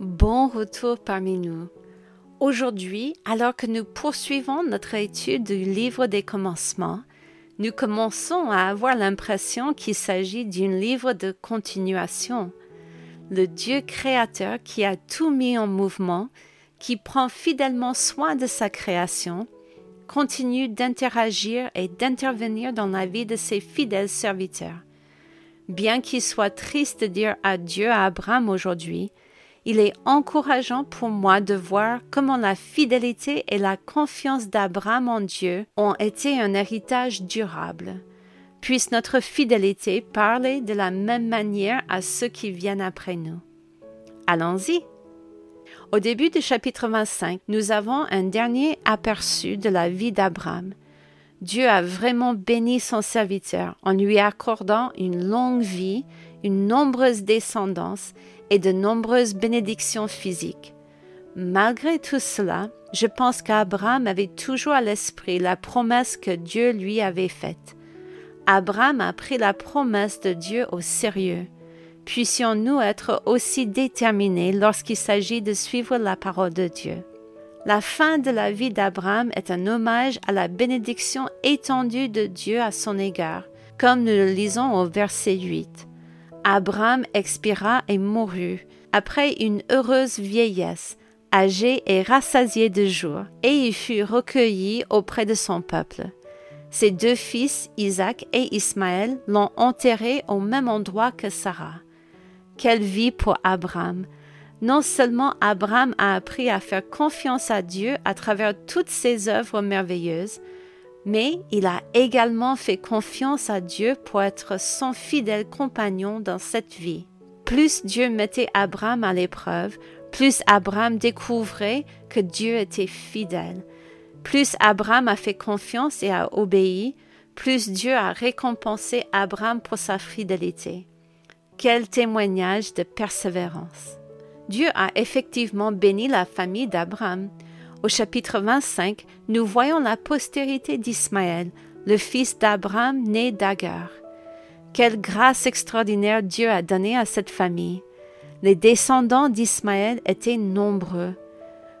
Bon retour parmi nous. Aujourd'hui, alors que nous poursuivons notre étude du livre des commencements, nous commençons à avoir l'impression qu'il s'agit d'un livre de continuation. Le Dieu créateur qui a tout mis en mouvement, qui prend fidèlement soin de sa création, continue d'interagir et d'intervenir dans la vie de ses fidèles serviteurs. Bien qu'il soit triste de dire adieu à Abraham aujourd'hui, il est encourageant pour moi de voir comment la fidélité et la confiance d'Abraham en Dieu ont été un héritage durable. Puisse notre fidélité parler de la même manière à ceux qui viennent après nous. Allons-y. Au début du chapitre 25, nous avons un dernier aperçu de la vie d'Abraham. Dieu a vraiment béni son serviteur en lui accordant une longue vie, une nombreuse descendance et de nombreuses bénédictions physiques. Malgré tout cela, je pense qu'Abraham avait toujours à l'esprit la promesse que Dieu lui avait faite. Abraham a pris la promesse de Dieu au sérieux. Puissions-nous être aussi déterminés lorsqu'il s'agit de suivre la parole de Dieu. La fin de la vie d'Abraham est un hommage à la bénédiction étendue de Dieu à son égard, comme nous le lisons au verset 8. Abraham expira et mourut, après une heureuse vieillesse, âgé et rassasié de jours, et il fut recueilli auprès de son peuple. Ses deux fils, Isaac et Ismaël, l'ont enterré au même endroit que Sarah. Quelle vie pour Abraham! Non seulement Abraham a appris à faire confiance à Dieu à travers toutes ses œuvres merveilleuses, mais il a également fait confiance à Dieu pour être son fidèle compagnon dans cette vie. Plus Dieu mettait Abraham à l'épreuve, plus Abraham découvrait que Dieu était fidèle. Plus Abraham a fait confiance et a obéi, plus Dieu a récompensé Abraham pour sa fidélité. Quel témoignage de persévérance. Dieu a effectivement béni la famille d'Abraham. Au chapitre 25, nous voyons la postérité d'Ismaël, le fils d'Abraham né d'Agar. Quelle grâce extraordinaire Dieu a donnée à cette famille. Les descendants d'Ismaël étaient nombreux.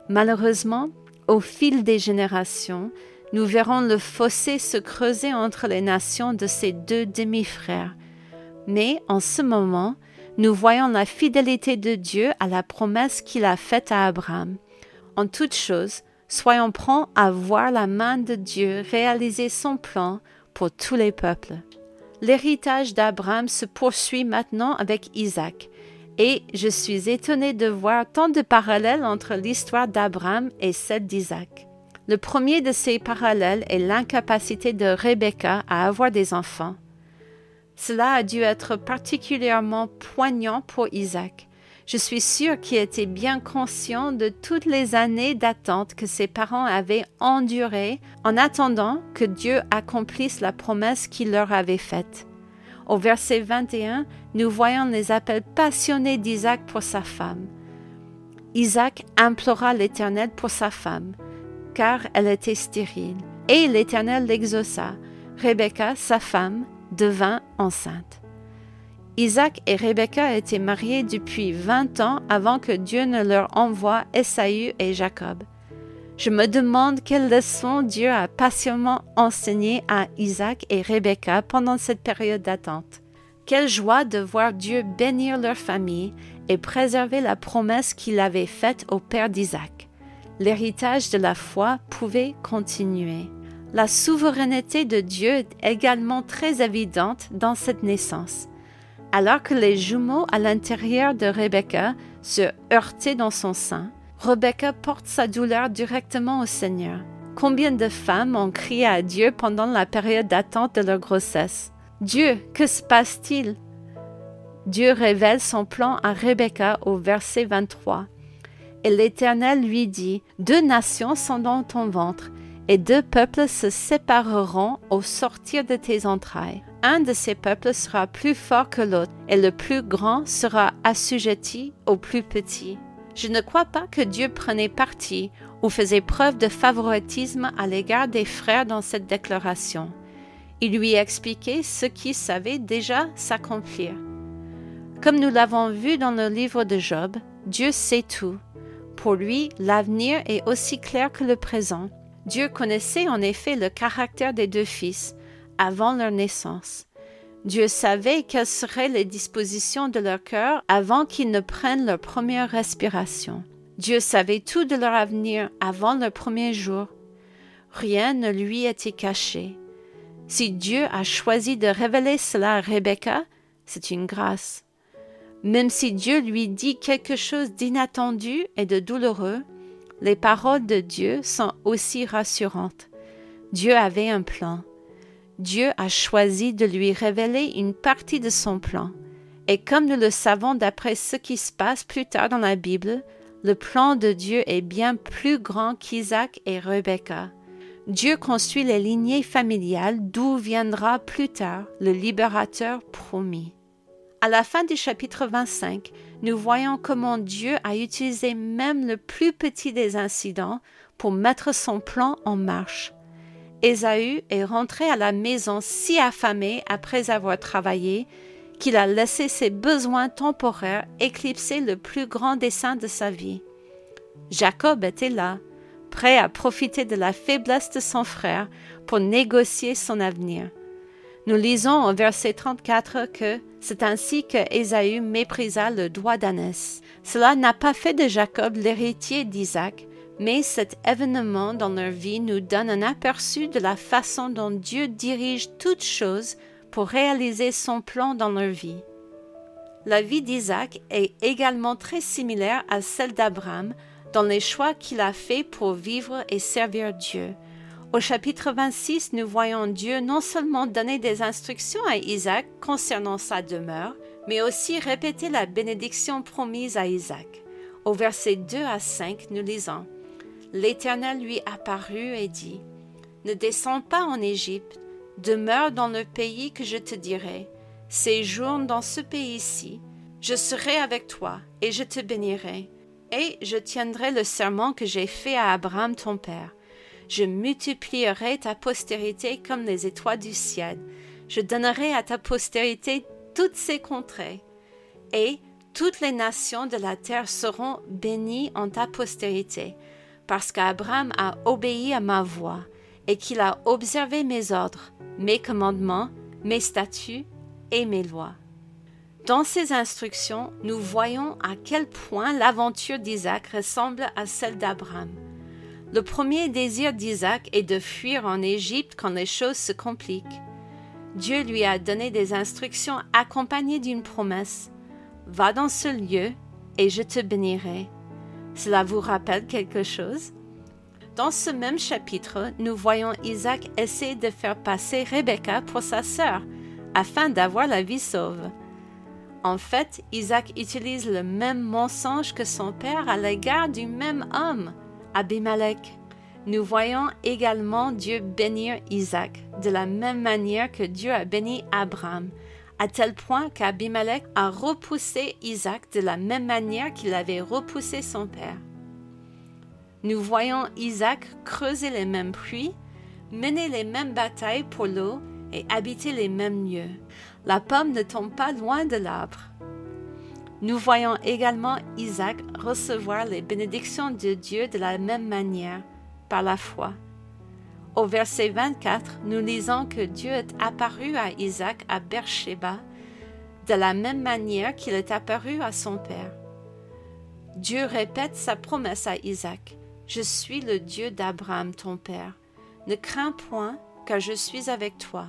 Malheureusement, au fil des générations, nous verrons le fossé se creuser entre les nations de ces deux demi-frères. Mais en ce moment, nous voyons la fidélité de Dieu à la promesse qu'il a faite à Abraham. En toute chose, soyons prompts à voir la main de Dieu réaliser son plan pour tous les peuples. L'héritage d'Abraham se poursuit maintenant avec Isaac, et je suis étonné de voir tant de parallèles entre l'histoire d'Abraham et celle d'Isaac. Le premier de ces parallèles est l'incapacité de Rebecca à avoir des enfants. Cela a dû être particulièrement poignant pour Isaac. Je suis sûre qu'il était bien conscient de toutes les années d'attente que ses parents avaient endurées en attendant que Dieu accomplisse la promesse qu'il leur avait faite. Au verset 21, nous voyons les appels passionnés d'Isaac pour sa femme. Isaac implora l'Éternel pour sa femme, car elle était stérile, et l'Éternel l'exauça. Rebecca, sa femme, devint enceinte. Isaac et Rebecca étaient mariés depuis vingt ans avant que Dieu ne leur envoie Esaü et Jacob. Je me demande quelle leçon Dieu a patiemment enseigné à Isaac et Rebecca pendant cette période d'attente. Quelle joie de voir Dieu bénir leur famille et préserver la promesse qu'il avait faite au père d'Isaac. L'héritage de la foi pouvait continuer. La souveraineté de Dieu est également très évidente dans cette naissance. Alors que les jumeaux à l'intérieur de Rebecca se heurtaient dans son sein, Rebecca porte sa douleur directement au Seigneur. Combien de femmes ont crié à Dieu pendant la période d'attente de leur grossesse? Dieu, que se passe-t-il? Dieu révèle son plan à Rebecca au verset 23. Et l'Éternel lui dit, Deux nations sont dans ton ventre, et deux peuples se sépareront au sortir de tes entrailles. Un de ces peuples sera plus fort que l'autre, et le plus grand sera assujetti au plus petit. Je ne crois pas que Dieu prenait parti ou faisait preuve de favoritisme à l'égard des frères dans cette déclaration. Il lui expliquait ce qui savait déjà s'accomplir. Comme nous l'avons vu dans le livre de Job, Dieu sait tout. Pour lui, l'avenir est aussi clair que le présent. Dieu connaissait en effet le caractère des deux fils avant leur naissance. Dieu savait quelles seraient les dispositions de leur cœur avant qu'ils ne prennent leur première respiration. Dieu savait tout de leur avenir avant leur premier jour. Rien ne lui était caché. Si Dieu a choisi de révéler cela à Rebecca, c'est une grâce. Même si Dieu lui dit quelque chose d'inattendu et de douloureux, les paroles de Dieu sont aussi rassurantes. Dieu avait un plan. Dieu a choisi de lui révéler une partie de son plan. Et comme nous le savons d'après ce qui se passe plus tard dans la Bible, le plan de Dieu est bien plus grand qu'Isaac et Rebecca. Dieu construit les lignées familiales d'où viendra plus tard le libérateur promis. À la fin du chapitre 25, nous voyons comment Dieu a utilisé même le plus petit des incidents pour mettre son plan en marche. Ésaü est rentré à la maison si affamé après avoir travaillé qu'il a laissé ses besoins temporaires éclipser le plus grand dessein de sa vie. Jacob était là, prêt à profiter de la faiblesse de son frère pour négocier son avenir. Nous lisons au verset 34 que c'est ainsi que Ésaü méprisa le droit d'ânesse. Cela n'a pas fait de Jacob l'héritier d'Isaac, mais cet événement dans leur vie nous donne un aperçu de la façon dont Dieu dirige toutes choses pour réaliser son plan dans leur vie. La vie d'Isaac est également très similaire à celle d'Abraham dans les choix qu'il a faits pour vivre et servir Dieu. Au chapitre 26, nous voyons Dieu non seulement donner des instructions à Isaac concernant sa demeure, mais aussi répéter la bénédiction promise à Isaac. Au verset 2 à 5, nous lisons L'Éternel lui apparut et dit Ne descends pas en Égypte, demeure dans le pays que je te dirai, séjourne dans ce pays-ci, je serai avec toi et je te bénirai, et je tiendrai le serment que j'ai fait à Abraham ton père. Je multiplierai ta postérité comme les étoiles du ciel. Je donnerai à ta postérité toutes ces contrées. Et toutes les nations de la terre seront bénies en ta postérité, parce qu'Abraham a obéi à ma voix, et qu'il a observé mes ordres, mes commandements, mes statuts et mes lois. Dans ces instructions, nous voyons à quel point l'aventure d'Isaac ressemble à celle d'Abraham. Le premier désir d'Isaac est de fuir en Égypte quand les choses se compliquent. Dieu lui a donné des instructions accompagnées d'une promesse. Va dans ce lieu et je te bénirai. Cela vous rappelle quelque chose? Dans ce même chapitre, nous voyons Isaac essayer de faire passer Rebecca pour sa sœur, afin d'avoir la vie sauve. En fait, Isaac utilise le même mensonge que son père à l'égard du même homme. Abimelech. Nous voyons également Dieu bénir Isaac de la même manière que Dieu a béni Abraham, à tel point qu'Abimelech a repoussé Isaac de la même manière qu'il avait repoussé son père. Nous voyons Isaac creuser les mêmes puits, mener les mêmes batailles pour l'eau et habiter les mêmes lieux. La pomme ne tombe pas loin de l'arbre. Nous voyons également Isaac recevoir les bénédictions de Dieu de la même manière, par la foi. Au verset 24, nous lisons que Dieu est apparu à Isaac à Beersheba de la même manière qu'il est apparu à son père. Dieu répète sa promesse à Isaac. Je suis le Dieu d'Abraham ton père. Ne crains point, car je suis avec toi.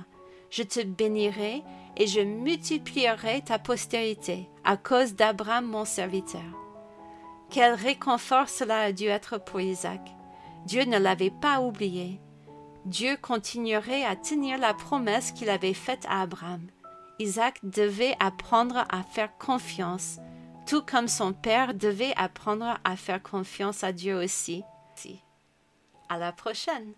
Je te bénirai et je multiplierai ta postérité à cause d'Abraham mon serviteur. Quel réconfort cela a dû être pour Isaac. Dieu ne l'avait pas oublié. Dieu continuerait à tenir la promesse qu'il avait faite à Abraham. Isaac devait apprendre à faire confiance, tout comme son père devait apprendre à faire confiance à Dieu aussi. À la prochaine.